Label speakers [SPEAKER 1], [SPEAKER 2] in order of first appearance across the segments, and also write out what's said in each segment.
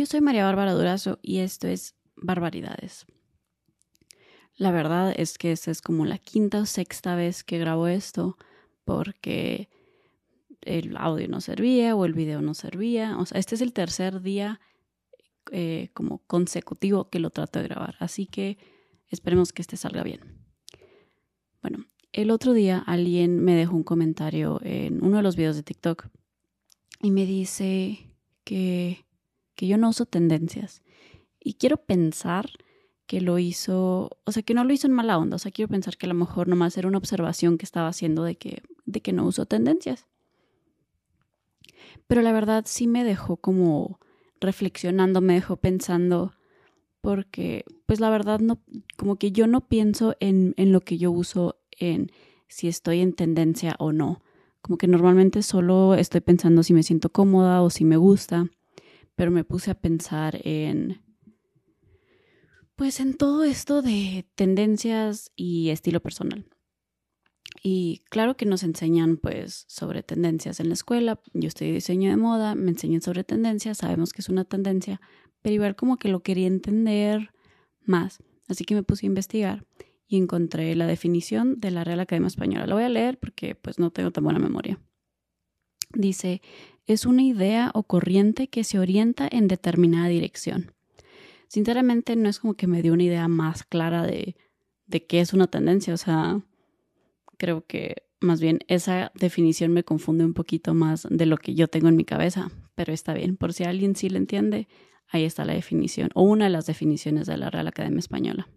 [SPEAKER 1] Yo soy María Bárbara Durazo y esto es Barbaridades. La verdad es que esta es como la quinta o sexta vez que grabo esto porque el audio no servía o el video no servía. O sea, este es el tercer día eh, como consecutivo que lo trato de grabar. Así que esperemos que este salga bien. Bueno, el otro día alguien me dejó un comentario en uno de los videos de TikTok y me dice que, que yo no uso tendencias. Y quiero pensar que lo hizo, o sea, que no lo hizo en mala onda, o sea, quiero pensar que a lo mejor nomás era una observación que estaba haciendo de que, de que no uso tendencias. Pero la verdad sí me dejó como reflexionando, me dejó pensando, porque pues la verdad no, como que yo no pienso en, en lo que yo uso, en si estoy en tendencia o no. Como que normalmente solo estoy pensando si me siento cómoda o si me gusta, pero me puse a pensar en pues en todo esto de tendencias y estilo personal. Y claro que nos enseñan pues sobre tendencias en la escuela. Yo estoy diseño de moda, me enseñan sobre tendencias, sabemos que es una tendencia, pero igual como que lo quería entender más. Así que me puse a investigar y encontré la definición de la Real Academia Española. La voy a leer porque pues no tengo tan buena memoria. Dice, es una idea o corriente que se orienta en determinada dirección sinceramente no es como que me dio una idea más clara de, de qué es una tendencia. O sea, creo que más bien esa definición me confunde un poquito más de lo que yo tengo en mi cabeza, pero está bien, por si alguien sí le entiende, ahí está la definición, o una de las definiciones de la Real Academia Española.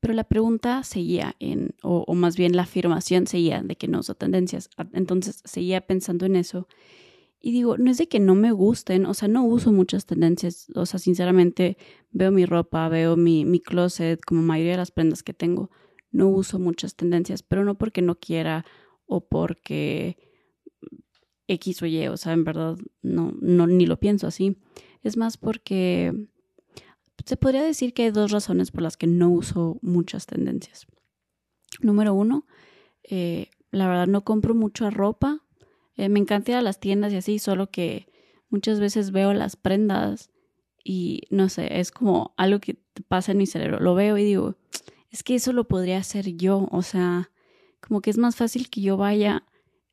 [SPEAKER 1] Pero la pregunta seguía en, o, o más bien la afirmación seguía de que no uso tendencias. Entonces seguía pensando en eso y digo, no es de que no me gusten, o sea, no uso muchas tendencias, o sea, sinceramente veo mi ropa, veo mi, mi closet, como mayoría de las prendas que tengo, no uso muchas tendencias, pero no porque no quiera o porque X o Y, o sea, en verdad no, no ni lo pienso así. Es más porque se podría decir que hay dos razones por las que no uso muchas tendencias. Número uno, eh, la verdad no compro mucha ropa eh, me encanta ir a las tiendas y así, solo que muchas veces veo las prendas y no sé, es como algo que pasa en mi cerebro. Lo veo y digo, es que eso lo podría hacer yo, o sea, como que es más fácil que yo vaya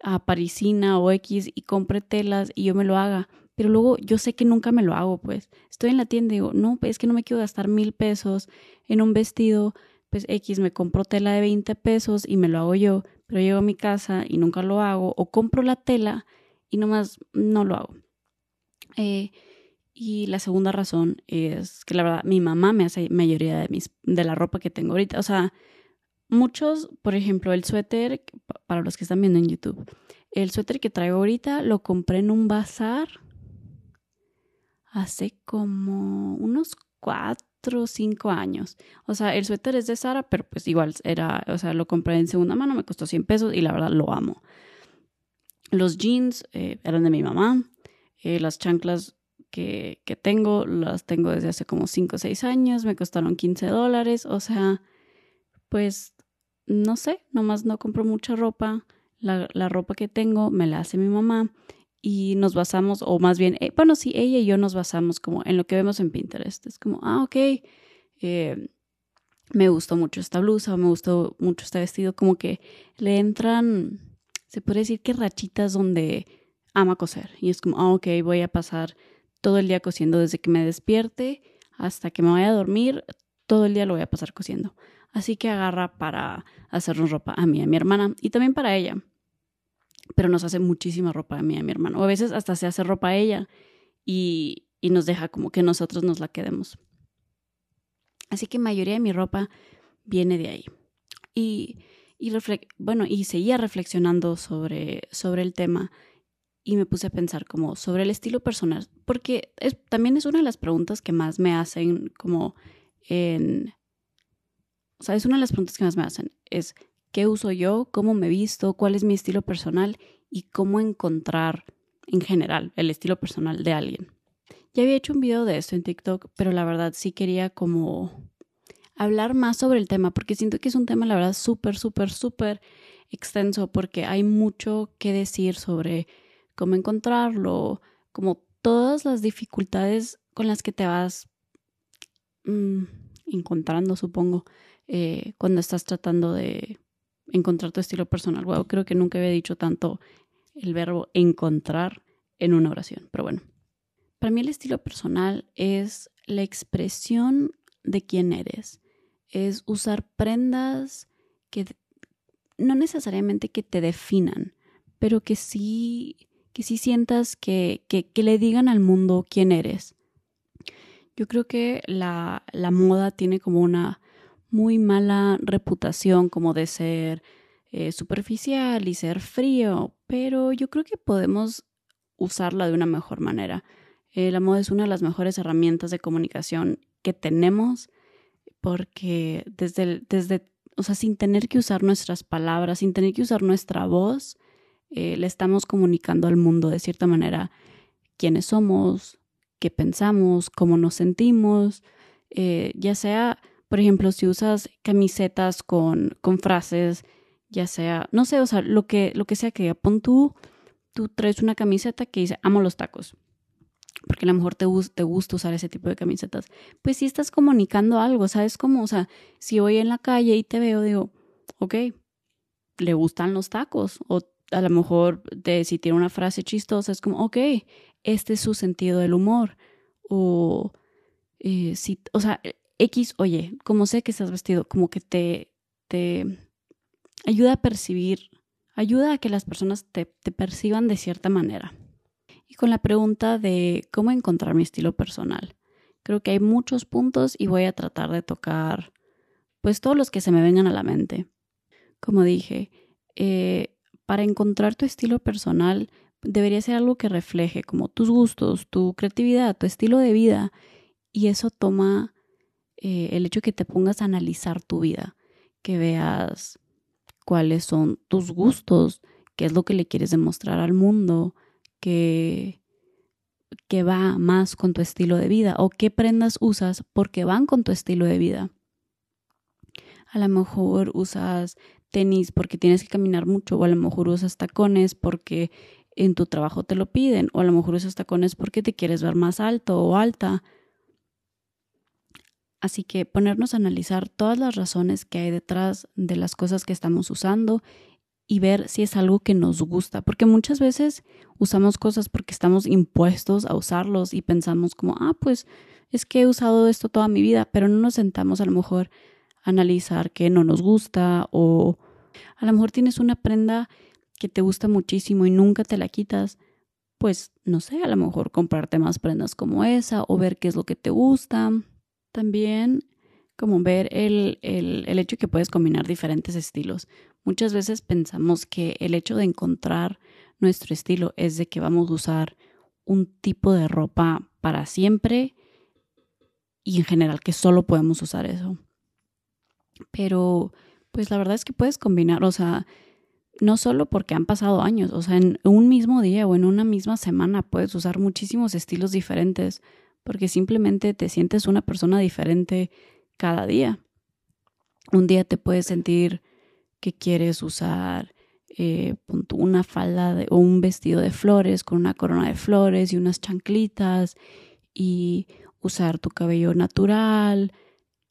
[SPEAKER 1] a Parisina o X y compre telas y yo me lo haga. Pero luego yo sé que nunca me lo hago, pues. Estoy en la tienda y digo, no, pues es que no me quiero gastar mil pesos en un vestido, pues X me compro tela de 20 pesos y me lo hago yo pero llego a mi casa y nunca lo hago, o compro la tela y nomás no lo hago. Eh, y la segunda razón es que la verdad mi mamá me hace mayoría de, mis, de la ropa que tengo ahorita. O sea, muchos, por ejemplo, el suéter, para los que están viendo en YouTube, el suéter que traigo ahorita lo compré en un bazar hace como unos cuatro cinco años. O sea, el suéter es de Sara, pero pues igual era, o sea, lo compré en segunda mano, me costó 100 pesos y la verdad lo amo. Los jeans eh, eran de mi mamá. Eh, las chanclas que, que, tengo las tengo desde hace como 5 o 6 años, me costaron 15 dólares. O sea, pues no sé, nomás no compro mucha ropa. La, la ropa que tengo me la hace mi mamá y nos basamos, o más bien, eh, bueno, sí, ella y yo nos basamos como en lo que vemos en Pinterest. Es como, ah, ok, eh, me gustó mucho esta blusa, me gustó mucho este vestido, como que le entran, se puede decir que rachitas donde ama coser. Y es como, ah, ok, voy a pasar todo el día cosiendo desde que me despierte hasta que me vaya a dormir, todo el día lo voy a pasar cosiendo. Así que agarra para hacernos ropa a mí, a mi hermana y también para ella pero nos hace muchísima ropa a mí y a mi hermano. O a veces hasta se hace ropa a ella y, y nos deja como que nosotros nos la quedemos. Así que mayoría de mi ropa viene de ahí. Y, y bueno, y seguía reflexionando sobre, sobre el tema y me puse a pensar como sobre el estilo personal, porque también es una de las preguntas que más me hacen como en... O sea, es una de las preguntas que más me hacen, es qué uso yo, cómo me visto, cuál es mi estilo personal y cómo encontrar en general el estilo personal de alguien. Ya había hecho un video de esto en TikTok, pero la verdad sí quería como hablar más sobre el tema porque siento que es un tema la verdad súper, súper, súper extenso porque hay mucho que decir sobre cómo encontrarlo, como todas las dificultades con las que te vas mm, encontrando, supongo, eh, cuando estás tratando de encontrar tu estilo personal. Wow, creo que nunca había dicho tanto el verbo encontrar en una oración, pero bueno. Para mí el estilo personal es la expresión de quién eres. Es usar prendas que no necesariamente que te definan, pero que sí, que sí sientas que, que, le digan al mundo quién eres. Yo creo que la, la moda tiene como una muy mala reputación como de ser eh, superficial y ser frío, pero yo creo que podemos usarla de una mejor manera. Eh, la moda es una de las mejores herramientas de comunicación que tenemos porque desde, desde, o sea, sin tener que usar nuestras palabras, sin tener que usar nuestra voz, eh, le estamos comunicando al mundo de cierta manera quiénes somos, qué pensamos, cómo nos sentimos, ya sea por ejemplo, si usas camisetas con, con frases, ya sea, no sé, o sea, lo que, lo que sea que pon tú, tú traes una camiseta que dice amo los tacos. Porque a lo mejor te, te gusta usar ese tipo de camisetas. Pues si estás comunicando algo, ¿sabes cómo? O sea, si voy en la calle y te veo, digo, ok, le gustan los tacos. O a lo mejor de, si tiene una frase chistosa, es como, ok, este es su sentido del humor. O eh, si, o sea, X, oye, como sé que estás vestido, como que te, te ayuda a percibir, ayuda a que las personas te, te perciban de cierta manera. Y con la pregunta de cómo encontrar mi estilo personal. Creo que hay muchos puntos y voy a tratar de tocar pues todos los que se me vengan a la mente. Como dije, eh, para encontrar tu estilo personal debería ser algo que refleje como tus gustos, tu creatividad, tu estilo de vida y eso toma eh, el hecho de que te pongas a analizar tu vida, que veas cuáles son tus gustos, qué es lo que le quieres demostrar al mundo, que, que va más con tu estilo de vida o qué prendas usas porque van con tu estilo de vida. A lo mejor usas tenis porque tienes que caminar mucho o a lo mejor usas tacones porque en tu trabajo te lo piden o a lo mejor usas tacones porque te quieres ver más alto o alta Así que ponernos a analizar todas las razones que hay detrás de las cosas que estamos usando y ver si es algo que nos gusta, porque muchas veces usamos cosas porque estamos impuestos a usarlos y pensamos como, ah, pues es que he usado esto toda mi vida, pero no nos sentamos a lo mejor a analizar que no nos gusta o a lo mejor tienes una prenda que te gusta muchísimo y nunca te la quitas, pues no sé, a lo mejor comprarte más prendas como esa o ver qué es lo que te gusta también como ver el, el, el hecho que puedes combinar diferentes estilos. Muchas veces pensamos que el hecho de encontrar nuestro estilo es de que vamos a usar un tipo de ropa para siempre y en general que solo podemos usar eso. Pero pues la verdad es que puedes combinar, o sea, no solo porque han pasado años, o sea, en un mismo día o en una misma semana puedes usar muchísimos estilos diferentes porque simplemente te sientes una persona diferente cada día. Un día te puedes sentir que quieres usar eh, una falda o un vestido de flores con una corona de flores y unas chanclitas y usar tu cabello natural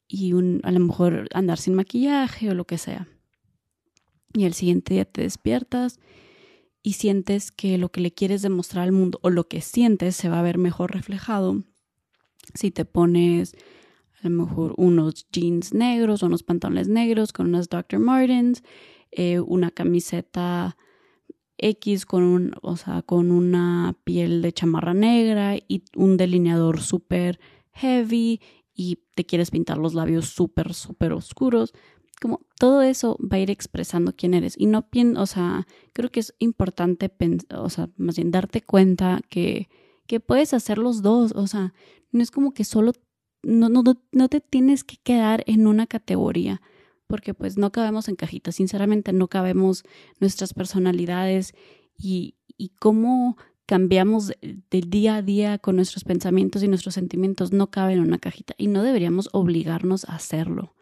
[SPEAKER 1] y un, a lo mejor andar sin maquillaje o lo que sea. Y el siguiente día te despiertas y sientes que lo que le quieres demostrar al mundo o lo que sientes se va a ver mejor reflejado si te pones a lo mejor unos jeans negros o unos pantalones negros con unas Dr. Martens, eh, una camiseta X con, un, o sea, con una piel de chamarra negra y un delineador súper heavy y te quieres pintar los labios súper, súper oscuros. Como todo eso va a ir expresando quién eres. Y no pienso, o sea, creo que es importante, o sea, más bien darte cuenta que, que puedes hacer los dos. O sea, no es como que solo, no, no, no te tienes que quedar en una categoría, porque pues no cabemos en cajitas, sinceramente no cabemos nuestras personalidades y, y cómo cambiamos del día a día con nuestros pensamientos y nuestros sentimientos no caben en una cajita y no deberíamos obligarnos a hacerlo.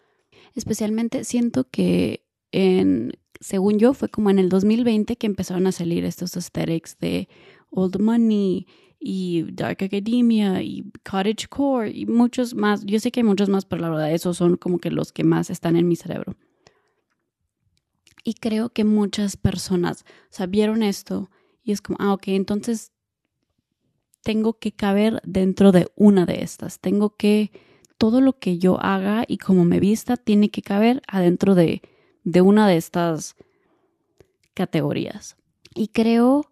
[SPEAKER 1] Especialmente siento que en, según yo, fue como en el 2020 que empezaron a salir estos aesthetics de old money y Dark Academia y Cottage Core y muchos más. Yo sé que hay muchos más, pero la verdad esos son como que los que más están en mi cerebro. Y creo que muchas personas sabieron esto y es como, ah, ok, entonces tengo que caber dentro de una de estas. Tengo que, todo lo que yo haga y como me vista tiene que caber adentro de, de una de estas categorías. Y creo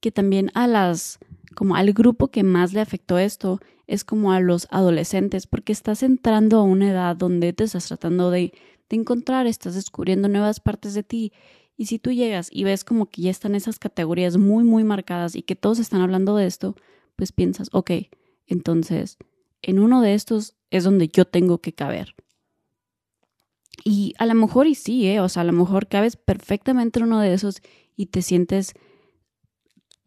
[SPEAKER 1] que también a las como al grupo que más le afectó esto es como a los adolescentes, porque estás entrando a una edad donde te estás tratando de, encontrar, estás descubriendo nuevas partes de ti. Y si tú llegas y ves como que ya están esas categorías muy, muy marcadas y que todos están hablando de esto, pues piensas, ok, entonces en uno de estos es donde yo tengo que caber. Y a lo mejor y sí, ¿eh? o sea, a lo mejor cabes perfectamente en uno de esos y te sientes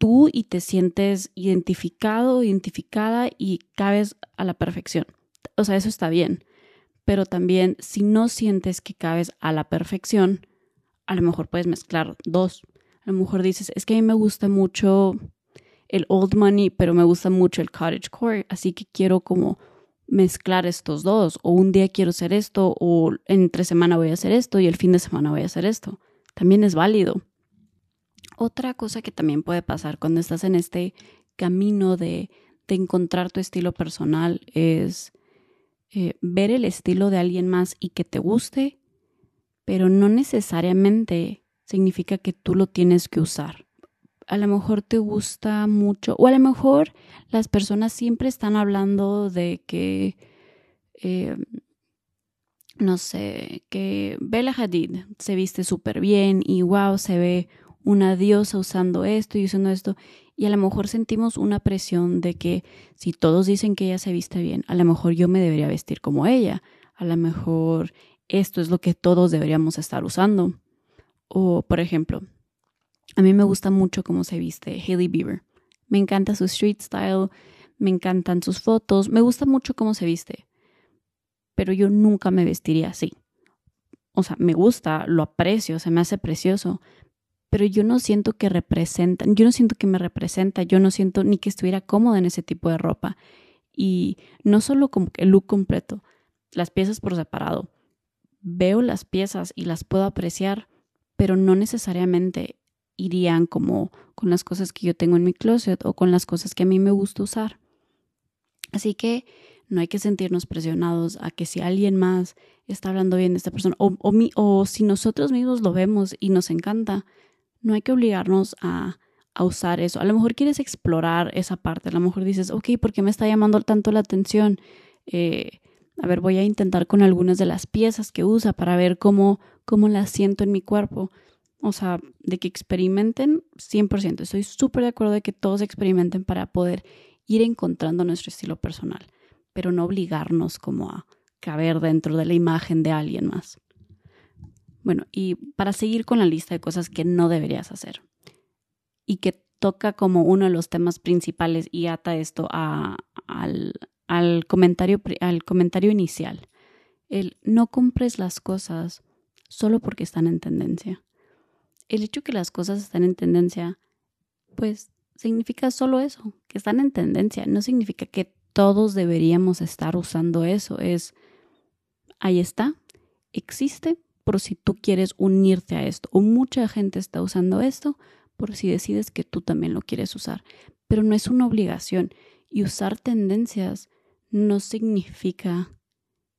[SPEAKER 1] tú y te sientes identificado, identificada y cabes a la perfección. O sea, eso está bien. Pero también si no sientes que cabes a la perfección, a lo mejor puedes mezclar dos. A lo mejor dices, es que a mí me gusta mucho el old money, pero me gusta mucho el cottage core, así que quiero como mezclar estos dos, o un día quiero hacer esto, o entre semana voy a hacer esto y el fin de semana voy a hacer esto. También es válido. Otra cosa que también puede pasar cuando estás en este camino de, encontrar tu estilo personal es eh, ver el estilo de alguien más y que te guste, pero no necesariamente significa que tú lo tienes que usar. A lo mejor te gusta mucho, o a lo mejor las personas siempre están hablando de que, eh, no sé, que Bella Hadid se viste súper bien y wow, se ve una diosa usando esto y usando esto. Y a lo mejor sentimos una presión de que si todos dicen que ella se viste bien, a lo mejor yo me debería vestir como ella. A lo mejor esto es lo que todos deberíamos estar usando. O, por ejemplo, a mí me gusta mucho cómo se viste Hailey Bieber. Me encanta su street style, me encantan sus fotos, me gusta mucho cómo se viste. Pero yo nunca me vestiría así. O sea, me gusta, lo aprecio, se me hace precioso, pero yo no siento que representan, yo no siento que me representa, yo no siento ni que estuviera cómoda en ese tipo de ropa. Y no solo como el look completo, las piezas por separado. Veo las piezas y las puedo apreciar, pero no necesariamente irían como con las cosas que yo tengo en mi closet o con las cosas que a mí me gusta usar. Así que no hay que sentirnos presionados a que si alguien más está hablando bien de esta persona o, o, o si nosotros mismos lo vemos y nos encanta, no hay que obligarnos a, usar eso. A lo mejor quieres explorar esa parte, a lo mejor dices, ok, ¿por qué me está llamando tanto la atención? Eh, a ver, voy a intentar con algunas de las piezas que usa para ver cómo, cómo las siento en mi cuerpo. O sea, de que experimenten 100%. Estoy súper de acuerdo de que todos experimenten para poder ir encontrando nuestro estilo personal, pero no obligarnos como a caber dentro de la imagen de alguien más. Bueno, y para seguir con la lista de cosas que no deberías hacer y que toca como uno de los temas principales y ata esto al, comentario, al comentario inicial, el no compres las cosas solo porque están en tendencia. El hecho que las cosas están en tendencia, pues significa solo eso, que están en tendencia. No significa que todos deberíamos estar usando eso. Es, ahí está, existe, por si tú quieres unirte a esto. O mucha gente está usando esto por si decides que tú también lo quieres usar. Pero no es una obligación. Y usar tendencias no significa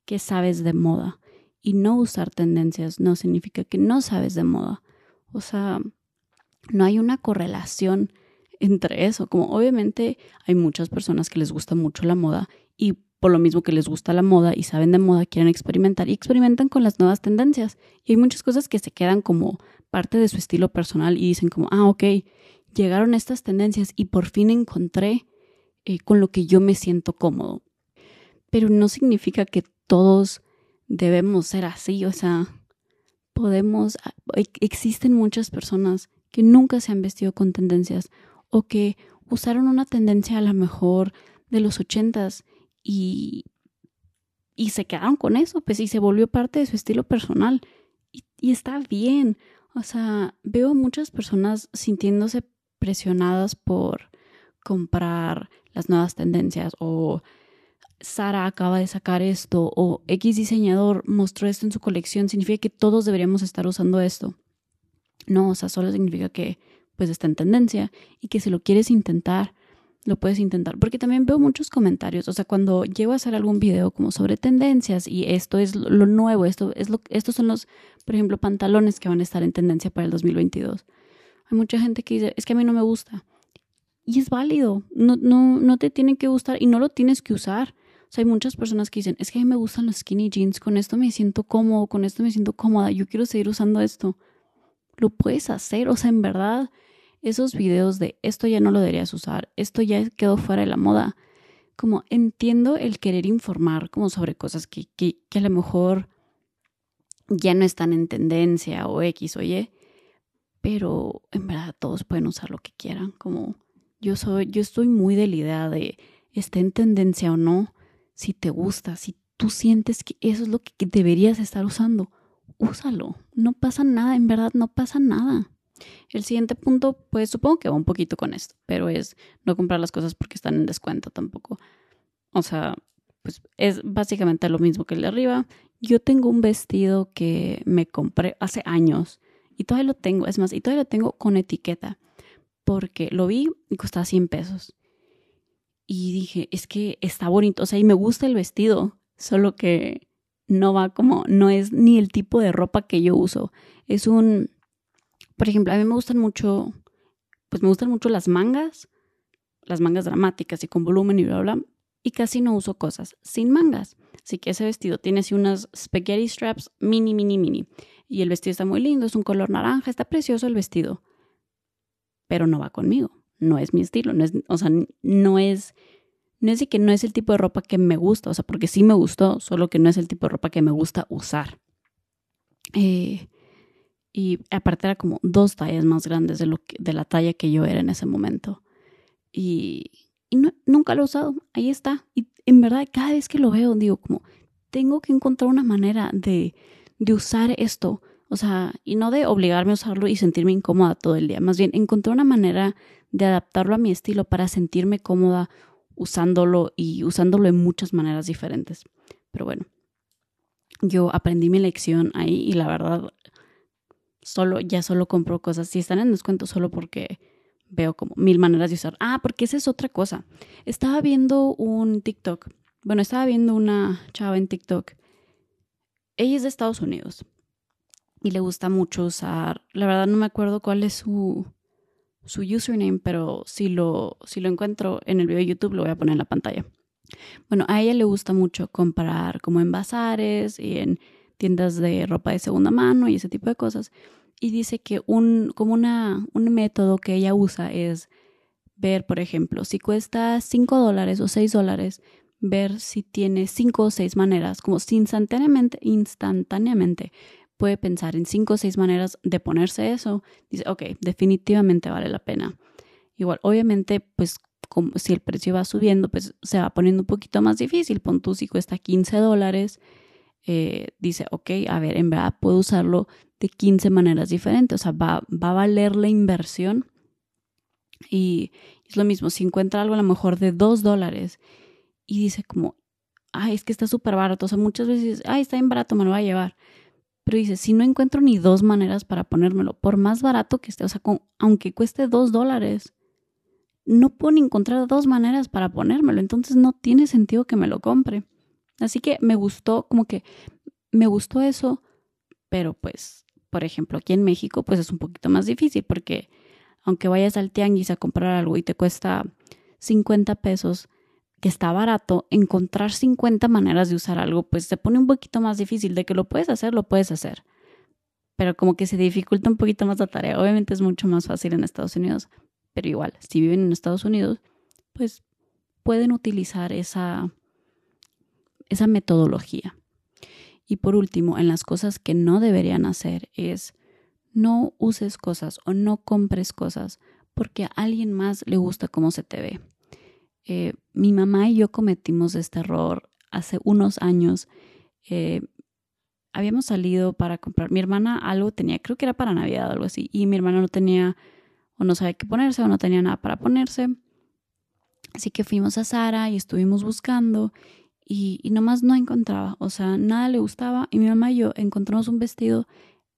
[SPEAKER 1] que sabes de moda. Y no usar tendencias no significa que no sabes de moda. O sea, no hay una correlación entre eso. Como obviamente hay muchas personas que les gusta mucho la moda y por lo mismo que les gusta la moda y saben de moda, quieren experimentar y experimentan con las nuevas tendencias. Y hay muchas cosas que se quedan como parte de su estilo personal y dicen como, ah, ok, llegaron estas tendencias y por fin encontré eh, con lo que yo me siento cómodo. Pero no significa que todos debemos ser así, o sea, podemos, ah, existen muchas personas que nunca se han vestido con tendencias o que usaron una tendencia a lo mejor de los ochentas y, y se quedaron con eso, pues y se volvió parte de su estilo personal. Y, y está bien. O sea, veo muchas personas sintiéndose presionadas por comprar las nuevas tendencias o Sara acaba de sacar esto o X diseñador mostró esto en su colección, significa que todos deberíamos estar usando esto. No, o sea, solo significa que pues está en tendencia y que si lo quieres intentar, lo puedes intentar. Porque también veo muchos comentarios, o sea, cuando llego a hacer algún video como sobre tendencias y esto es lo nuevo, esto es lo, estos son los, por ejemplo, pantalones que van a estar en tendencia para el 2022. Hay mucha gente que dice, es que a mí no me gusta. Y es válido, no, no, no te tiene que gustar y no lo tienes que usar. O sea, hay muchas personas que dicen, es que a mí me gustan los skinny jeans, con esto me siento cómodo, con esto me siento cómoda, yo quiero seguir usando esto. Lo puedes hacer, o sea, en verdad, esos videos de esto ya no lo deberías usar, esto ya quedó fuera de la moda. Como entiendo el querer informar como sobre cosas que, que, que a lo mejor ya no están en tendencia o X o Y, pero en verdad todos pueden usar lo que quieran. Como yo soy, yo estoy muy de la idea de esté en tendencia o no, si te gusta, si tú sientes que eso es lo que deberías estar usando, úsalo. No pasa nada, en verdad no pasa nada. El siguiente punto, pues supongo que va un poquito con esto, pero es no comprar las cosas porque están en descuento tampoco. O sea, pues es básicamente lo mismo que el de arriba. Yo tengo un vestido que me compré hace años y todavía lo tengo, es más, y todavía lo tengo con etiqueta porque lo vi y costaba 100 pesos. Y dije, es que está bonito, o sea, y me gusta el vestido, solo que no va como, no es ni el tipo de ropa que yo uso. Es un, por ejemplo, a mí me gustan mucho, pues me gustan mucho las mangas, las mangas dramáticas y con volumen y bla, bla, y casi no uso cosas sin mangas. Así que ese vestido tiene así unas spaghetti straps mini, mini, mini. Y el vestido está muy lindo, es un color naranja, está precioso el vestido. Pero no va conmigo, no es mi estilo, no es, o sea, no es, no es de que no es el tipo de ropa que me gusta, o sea, porque sí me gustó, solo que no es el tipo de ropa que me gusta usar. Eh, y aparte era como dos tallas más grandes de, lo de la talla que yo era en ese momento. Y, nunca lo he usado, ahí está. Y en verdad cada vez que lo veo digo como, tengo que encontrar una manera de, de usar esto. O sea, y no de obligarme a usarlo y sentirme incómoda todo el día. Más bien, encontrar una manera de adaptarlo a mi estilo para sentirme cómoda usándolo y usándolo en muchas maneras diferentes. Pero bueno, yo aprendí mi lección ahí y la verdad solo, ya solo compro cosas. Si están en descuento, solo porque veo como mil maneras de usar. Ah, porque esa es otra cosa. Estaba viendo un TikTok. Bueno, estaba viendo una chava en TikTok. Ella es de Estados Unidos y le gusta mucho usar. La verdad no me acuerdo cuál es su, su username, pero si lo, si lo encuentro en el video de YouTube lo voy a poner en la pantalla. Bueno, a ella le gusta mucho comprar como en bazares y en tiendas de ropa de segunda mano y ese tipo de cosas. Y dice que un, como una, un método que ella usa es ver, por ejemplo, si cuesta 5 dólares o 6 dólares, ver si tiene 5 o 6 maneras, como si instantáneamente, instantáneamente puede pensar en 5 o 6 maneras de ponerse eso, dice, ok, definitivamente vale la pena. Igual, obviamente, pues como si el precio va subiendo, pues se va poniendo un poquito más difícil. Pon tú si cuesta 15 dólares eh, dice, ok, a ver, en verdad puedo usarlo de 15 maneras diferentes, o sea, va, va a valer la inversión. Y es lo mismo, si encuentra algo a lo mejor de 2 dólares y dice como, ay, es que está súper barato, o sea, muchas veces, ay, está bien barato, me lo va a llevar. Pero dice, si no encuentro ni dos maneras para ponérmelo, por más barato que esté, o sea, aunque cueste 2 dólares, no puedo encontrar dos maneras para ponérmelo, entonces no tiene sentido que me lo compre. Así que me gustó, como que me gustó eso, pero pues, por ejemplo, aquí en México, pues es un poquito más difícil porque aunque vayas al tianguis a comprar algo y te cuesta 50 pesos, que está barato, encontrar 50 maneras de usar algo, pues se pone un poquito más difícil. De que lo puedes hacer, lo puedes hacer. Pero como que se dificulta un poquito más la tarea. Obviamente es mucho más fácil en Estados Unidos, pero igual, si viven en Estados Unidos, pues pueden utilizar esa, esa metodología. Y por último, en las cosas que no deberían hacer es no uses cosas o no compres cosas porque a alguien más le gusta cómo se te ve. Eh, mi mamá y yo cometimos este error hace unos años. Eh, habíamos salido para comprar. Mi hermana algo tenía, creo que era para Navidad o algo así, y mi hermana no tenía o no sabía qué ponerse o no tenía nada para ponerse. Así que fuimos a Sara y estuvimos buscando y, nomás no encontraba, o sea, nada le gustaba y mi mamá y yo encontramos un vestido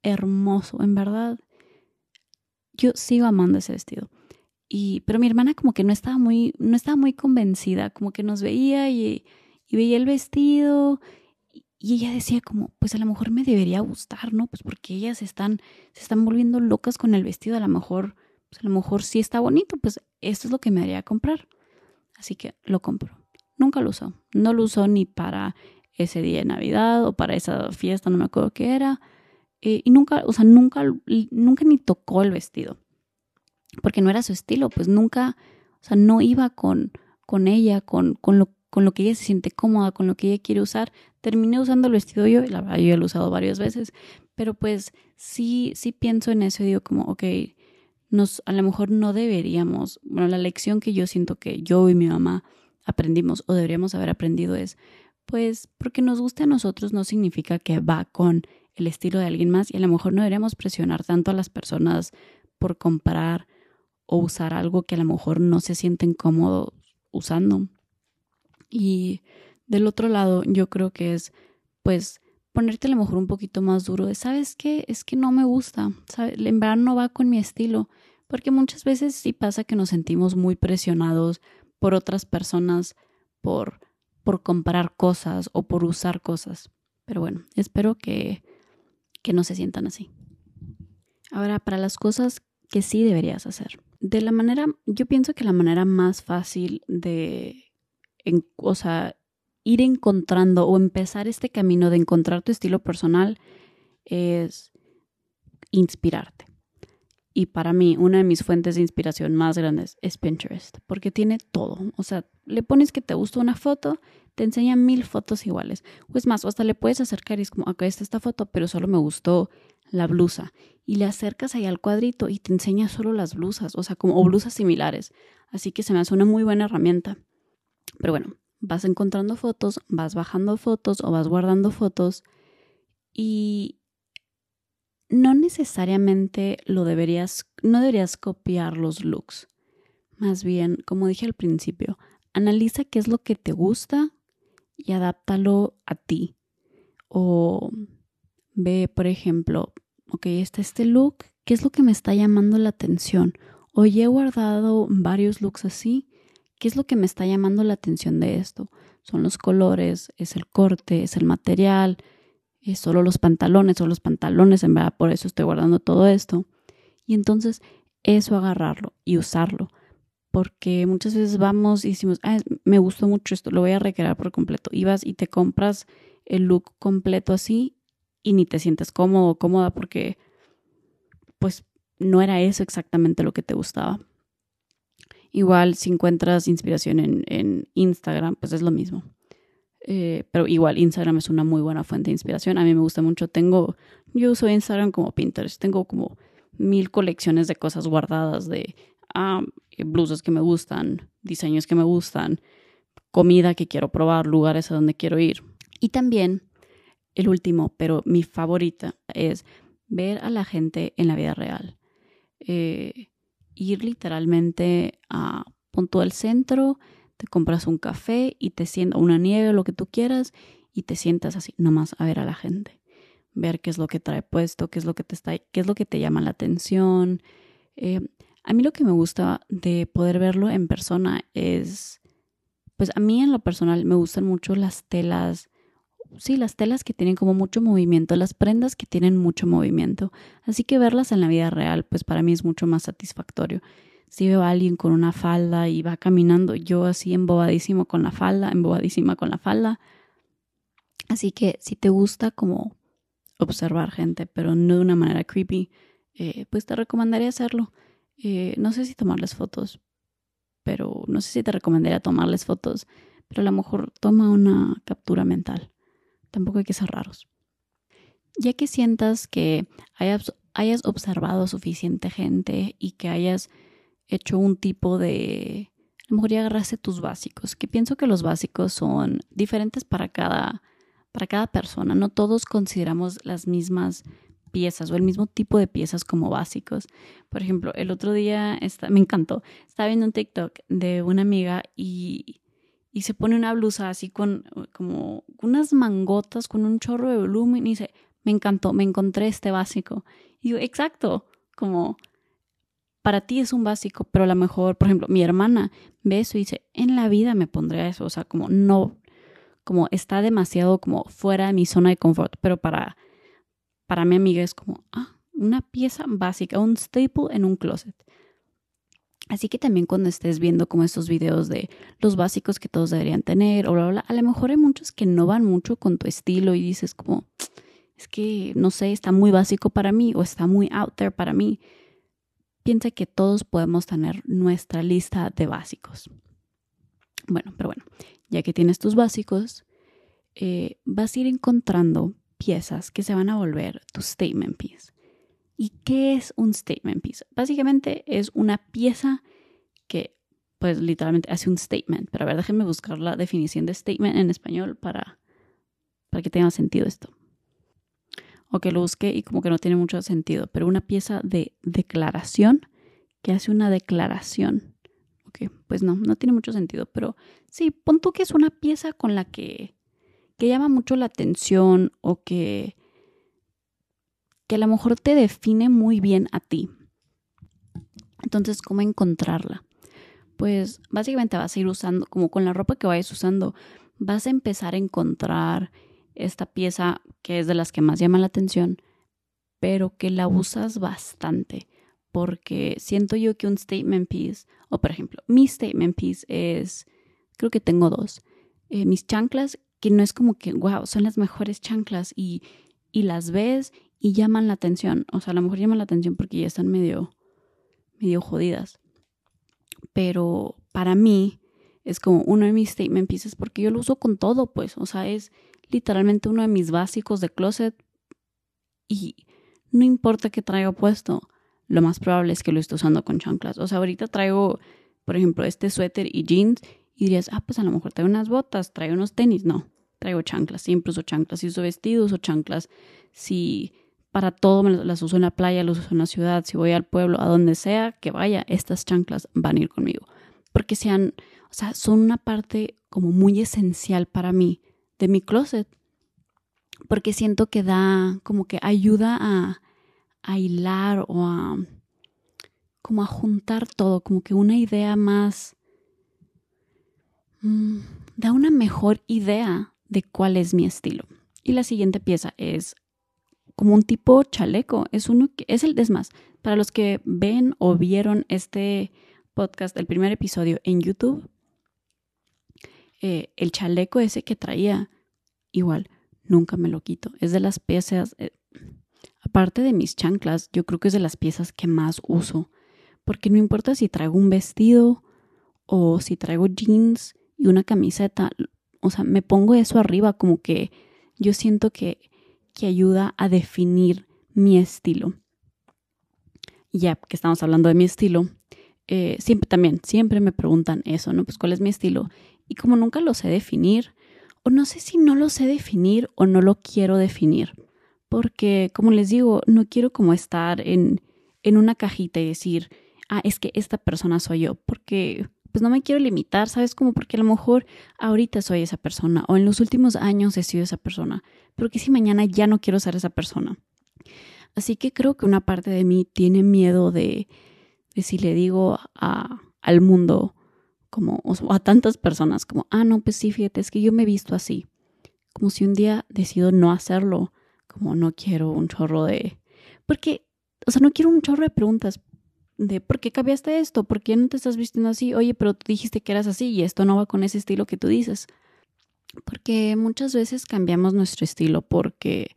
[SPEAKER 1] hermoso, en verdad. Yo sigo amando ese vestido. Y, pero mi hermana como que no estaba muy, no estaba muy convencida, como que nos veía y, y veía el vestido y ella decía como, pues a lo mejor me debería gustar, ¿no? Pues porque ellas están, se están volviendo locas con el vestido, a lo mejor, pues a lo mejor sí está bonito, pues esto es lo que me haría comprar. Así que lo compro. Nunca lo usó. No lo usó ni para ese día de Navidad o para esa fiesta, no me acuerdo qué era. Eh, y nunca, o sea, nunca, nunca ni tocó el vestido. Porque no era su estilo, pues nunca, o sea, no iba con, con ella, con, con lo con lo que ella se siente cómoda, con lo que ella quiere usar. Terminé usando el vestido yo, y la verdad yo lo he usado varias veces, pero pues sí, sí pienso en eso y digo como, ok, nos, a lo mejor no deberíamos, bueno, la lección que yo siento que yo y mi mamá aprendimos o deberíamos haber aprendido es, pues porque nos guste a nosotros no significa que va con el estilo de alguien más y a lo mejor no deberíamos presionar tanto a las personas por comprar o usar algo que a lo mejor no se sienten cómodos usando. Y del otro lado, yo creo que es, pues, ponerte a lo mejor un poquito más duro de, ¿sabes qué? Es que no me gusta. En verdad no va con mi estilo, porque muchas veces sí pasa que nos sentimos muy presionados por otras personas por, por comprar cosas o por usar cosas. Pero bueno, espero que, que no se sientan así. Ahora, para las cosas que sí deberías hacer. De la manera, yo pienso que la manera más fácil de o sea, ir encontrando o empezar este camino de encontrar tu estilo personal es inspirarte. Y para mí, una de mis fuentes de inspiración más grandes es Pinterest, porque tiene todo. O sea, le pones que te gusta una foto, te enseña mil fotos iguales. O es más, hasta le puedes acercar y es como, acá está esta foto, pero solo me gustó la blusa. Y le acercas ahí al cuadrito y te enseña solo las blusas, o sea, como o blusas similares. Así que se me hace una muy buena herramienta. Pero bueno, vas encontrando fotos, vas bajando fotos o vas guardando fotos y no necesariamente lo deberías, no deberías copiar los looks. Más bien, como dije al principio, analiza qué es lo que te gusta y adáptalo a ti. O ve, por ejemplo, ok, está este look, ¿qué es lo que me está llamando la atención? Hoy he guardado varios looks así ¿Qué es lo que me está llamando la atención de esto? Son los colores, es el corte, es el material, es solo los pantalones o los pantalones, en verdad, por eso estoy guardando todo esto. Y entonces eso agarrarlo y usarlo. Porque muchas veces vamos y decimos, ah, me gustó mucho esto, lo voy a recrear por completo. Y vas y te compras el look completo así y ni te sientes cómodo o cómoda porque pues no era eso exactamente lo que te gustaba. Igual si encuentras inspiración en, Instagram, pues es lo mismo. Eh, pero igual Instagram es una muy buena fuente de inspiración. A mí me gusta mucho. Tengo, yo uso Instagram como Pinterest. Tengo como mil colecciones de cosas guardadas de ah, blusas que me gustan, diseños que me gustan, comida que quiero probar, lugares a donde quiero ir. Y también, el último, pero mi favorita, es ver a la gente en la vida real. Eh, ir literalmente a punto del centro, te compras un café y te sientas, una nieve lo que tú quieras, y te sientas así, nomás a ver a la gente, ver qué es lo que trae puesto, qué es lo que te está, qué es lo que te llama la atención. Eh, a mí lo que me gusta de poder verlo en persona es, pues a mí en lo personal me gustan mucho las telas sí, las telas que tienen como mucho movimiento, las prendas que tienen mucho movimiento. Así que verlas en la vida real, pues para mí es mucho más satisfactorio. Si veo a alguien con una falda y va caminando, yo así embobadísimo con la falda, embobadísima con la falda. Así que si te gusta como observar gente, pero no de una manera creepy, eh, pues te recomendaría hacerlo. Eh, no sé si tomarles fotos, pero no sé si te recomendaría tomarles fotos, pero a lo mejor toma una captura mental. Tampoco hay que ser raros. Ya que sientas que hayas, hayas observado suficiente gente y que hayas hecho un tipo de... A lo mejor ya agarraste tus básicos, que pienso que los básicos son diferentes para cada, para cada persona. No todos consideramos las mismas piezas o el mismo tipo de piezas como básicos. Por ejemplo, el otro día está, me encantó. Estaba viendo un TikTok de una amiga y, y se pone una blusa así con como unas mangotas con un chorro de volumen y dice, me encantó, me encontré este básico. Y yo, exacto, como para ti es un básico, pero a lo mejor, por ejemplo, mi hermana ve eso y dice, en la vida me pondré eso, o sea, como no, como está demasiado como fuera de mi zona de confort, pero para, para mi amiga es como, ah, una pieza básica, un staple en un closet. Así que también cuando estés viendo como estos videos de los básicos que todos deberían tener o bla, bla, a lo mejor hay muchos que no van mucho con tu estilo y dices como, es que, no sé, está muy básico para mí o está muy out there para mí piensa que todos podemos tener nuestra lista de básicos. Bueno, pero bueno, ya que tienes tus básicos, eh, vas a ir encontrando piezas que se van a volver tu statement piece. ¿Y qué es un statement piece? Básicamente es una pieza que, pues literalmente hace un statement. Pero a ver, déjenme buscar la definición de statement en español para, para que tenga sentido esto o que lo busque y como que no tiene mucho sentido, pero una pieza de declaración que hace una declaración. Ok, pues no, no tiene mucho sentido, pero sí, pon tú que es una pieza con la que, que llama mucho la atención o que, que a lo mejor te define muy bien a ti. Entonces, ¿cómo encontrarla? Pues básicamente vas a ir usando, como con la ropa que vayas usando, vas a empezar a encontrar esta pieza que es de las que más llama la atención, pero que la usas bastante, porque siento yo que un statement piece, o por ejemplo, mi statement piece es, creo que tengo dos, eh, mis chanclas, que no es como que, wow, son las mejores chanclas y, y las ves y llaman la atención, o sea, a lo mejor llaman la atención porque ya están medio, medio jodidas, pero para mí es como uno de mis statement pieces porque yo lo uso con todo, pues, o sea, es literalmente uno de mis básicos de closet y no importa qué traiga puesto, lo más probable es que lo esté usando con chanclas. O sea, ahorita traigo, por ejemplo, este suéter y jeans y dirías, ah, pues a lo mejor traigo unas botas, traigo unos tenis. No, traigo chanclas, siempre uso chanclas. Si uso vestidos, uso chanclas. Si para todo las uso en la playa, las uso en la ciudad, si voy al pueblo, a donde sea que vaya, estas chanclas van a ir conmigo. Porque sean, o sea, son una parte como muy esencial para mí de mi closet. Porque siento que da, como que ayuda a, hilar o a, como a juntar todo, como que una idea más, mm, da una mejor idea de cuál es mi estilo. Y la siguiente pieza es como un tipo chaleco. Es uno que es el desmás. Para los que ven o vieron este podcast, el primer episodio en YouTube, eh, el chaleco ese que traía, igual, nunca me lo quito. Es de las piezas, eh, aparte de mis chanclas, yo creo que es de las piezas que más uso. Porque no importa si traigo un vestido o si traigo jeans y una camiseta, o sea, me pongo eso arriba como que yo siento que, que ayuda a definir mi estilo. Ya que estamos hablando de mi estilo, eh, siempre también, siempre me preguntan eso, ¿no? Pues cuál es mi estilo. Y como nunca lo sé definir, o no sé si no lo sé definir o no lo quiero definir, porque como les digo, no quiero como estar en, en una cajita y decir, ah, es que esta persona soy yo, porque pues no me quiero limitar, ¿sabes? Como porque a lo mejor ahorita soy esa persona o en los últimos años he sido esa persona, pero que si mañana ya no quiero ser esa persona. Así que creo que una parte de mí tiene miedo de, de si le digo a, al mundo, como o a tantas personas como, ah, no, pues sí, fíjate, es que yo me he visto así. Como si un día decido no hacerlo, como no quiero un chorro de... Porque, o sea, no quiero un chorro de preguntas de por qué cambiaste esto, por qué no te estás vistiendo así, oye, pero tú dijiste que eras así y esto no va con ese estilo que tú dices. Porque muchas veces cambiamos nuestro estilo porque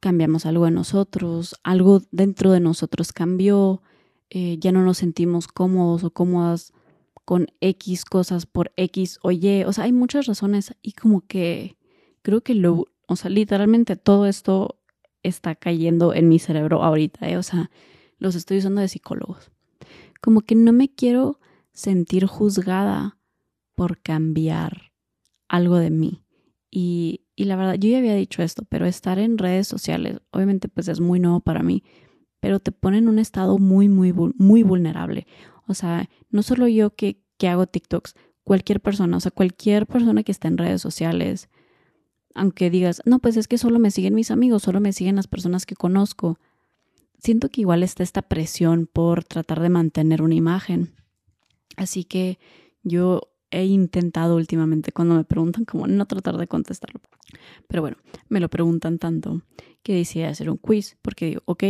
[SPEAKER 1] cambiamos algo en nosotros, algo dentro de nosotros cambió, eh, ya no nos sentimos cómodos o cómodas con X cosas por X o Y. O sea, hay muchas razones y como que creo que lo, o sea, literalmente todo esto está cayendo en mi cerebro ahorita, ¿eh? o sea, los estoy usando de psicólogos. Como que no me quiero sentir juzgada por cambiar algo de mí. Y, y la verdad, yo ya había dicho esto, pero estar en redes sociales, obviamente pues es muy nuevo para mí, pero te pone en un estado muy, muy, muy vulnerable. O sea, no solo yo que, que hago TikToks, cualquier persona, o sea, cualquier persona que esté en redes sociales, aunque digas, no, pues es que solo me siguen mis amigos, solo me siguen las personas que conozco, siento que igual está esta presión por tratar de mantener una imagen. Así que yo he intentado últimamente cuando me preguntan como no tratar de contestarlo. Pero bueno, me lo preguntan tanto que decidí hacer un quiz porque digo, ok,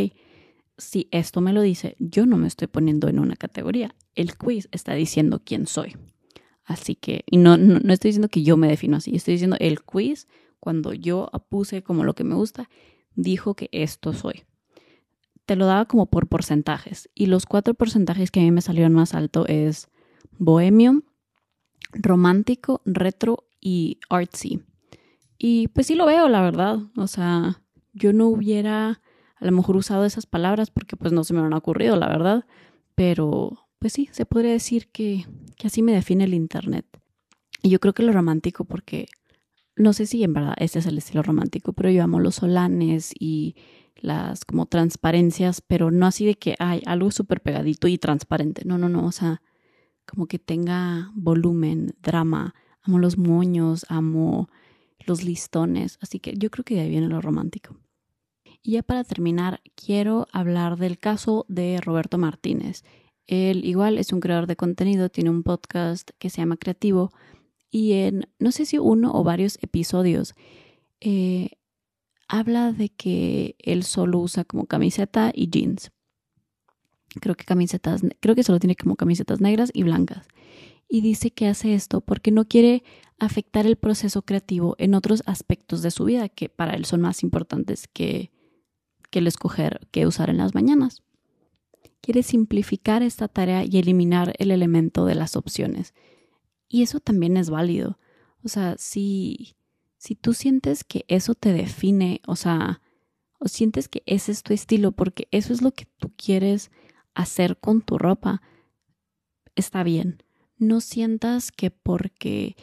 [SPEAKER 1] si esto me lo dice, yo no me estoy poniendo en una categoría. El quiz está diciendo quién soy. Así que, y no, no, estoy diciendo que yo me defino así, estoy diciendo el quiz, cuando yo puse como lo que me gusta, dijo que esto soy. Te lo daba como por porcentajes. Y los cuatro porcentajes que a mí me salieron más alto es bohemio, romántico, retro y artsy. Y pues sí lo veo, la verdad. O sea, yo no hubiera a lo mejor usado esas palabras porque pues no se me han ocurrido, la verdad. Pero pues sí, se podría decir que, que así me define el Internet. Y yo creo que lo romántico porque no sé si en verdad este es el estilo romántico, pero yo amo los solanes y las como transparencias, pero no así de que hay algo súper pegadito y transparente. No, no, no, o sea, como que tenga volumen, drama. Amo los moños, amo los listones, así que yo creo que de ahí viene lo romántico. Y ya para terminar, quiero hablar del caso de Roberto Martínez. Él igual es un creador de contenido, tiene un podcast que se llama Creativo y en no sé si uno o varios episodios eh, habla de que él solo usa como camiseta y jeans creo que camisetas, creo que solo tiene como camisetas negras y blancas. Y dice que hace esto porque no quiere afectar el proceso creativo en otros aspectos de su vida que para él son más importantes que, que el escoger qué usar en las mañanas. Quiere simplificar esta tarea y eliminar el elemento de las opciones. Y eso también es válido. O sea, si, si tú sientes que eso te define, o sea, o sientes que ese es tu estilo porque eso es lo que tú quieres hacer con tu ropa, está bien. No sientas que porque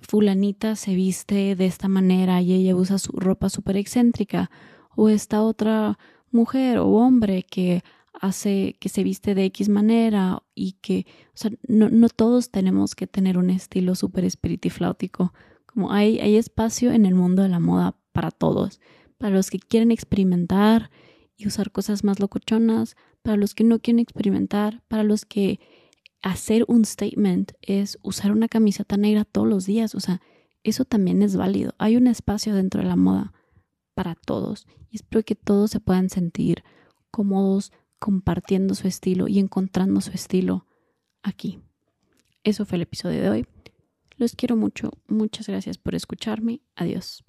[SPEAKER 1] fulanita se viste de esta manera y ella usa su ropa súper excéntrica, o esta otra mujer o hombre que hace que se viste de X manera y que, o sea, no, no todos tenemos que tener un estilo súper espiritifláutico. Como hay, hay espacio en el mundo de la moda para todos, para los que quieren experimentar y usar cosas más locochonas, para los que no quieren experimentar, para los que hacer un statement es usar una camiseta negra todos los días, o sea, eso también es válido. Hay un espacio dentro de la moda para todos y espero que todos se puedan sentir cómodos compartiendo su estilo y encontrando su estilo aquí. Eso fue el episodio de hoy. Los quiero mucho. Muchas gracias por escucharme. Adiós.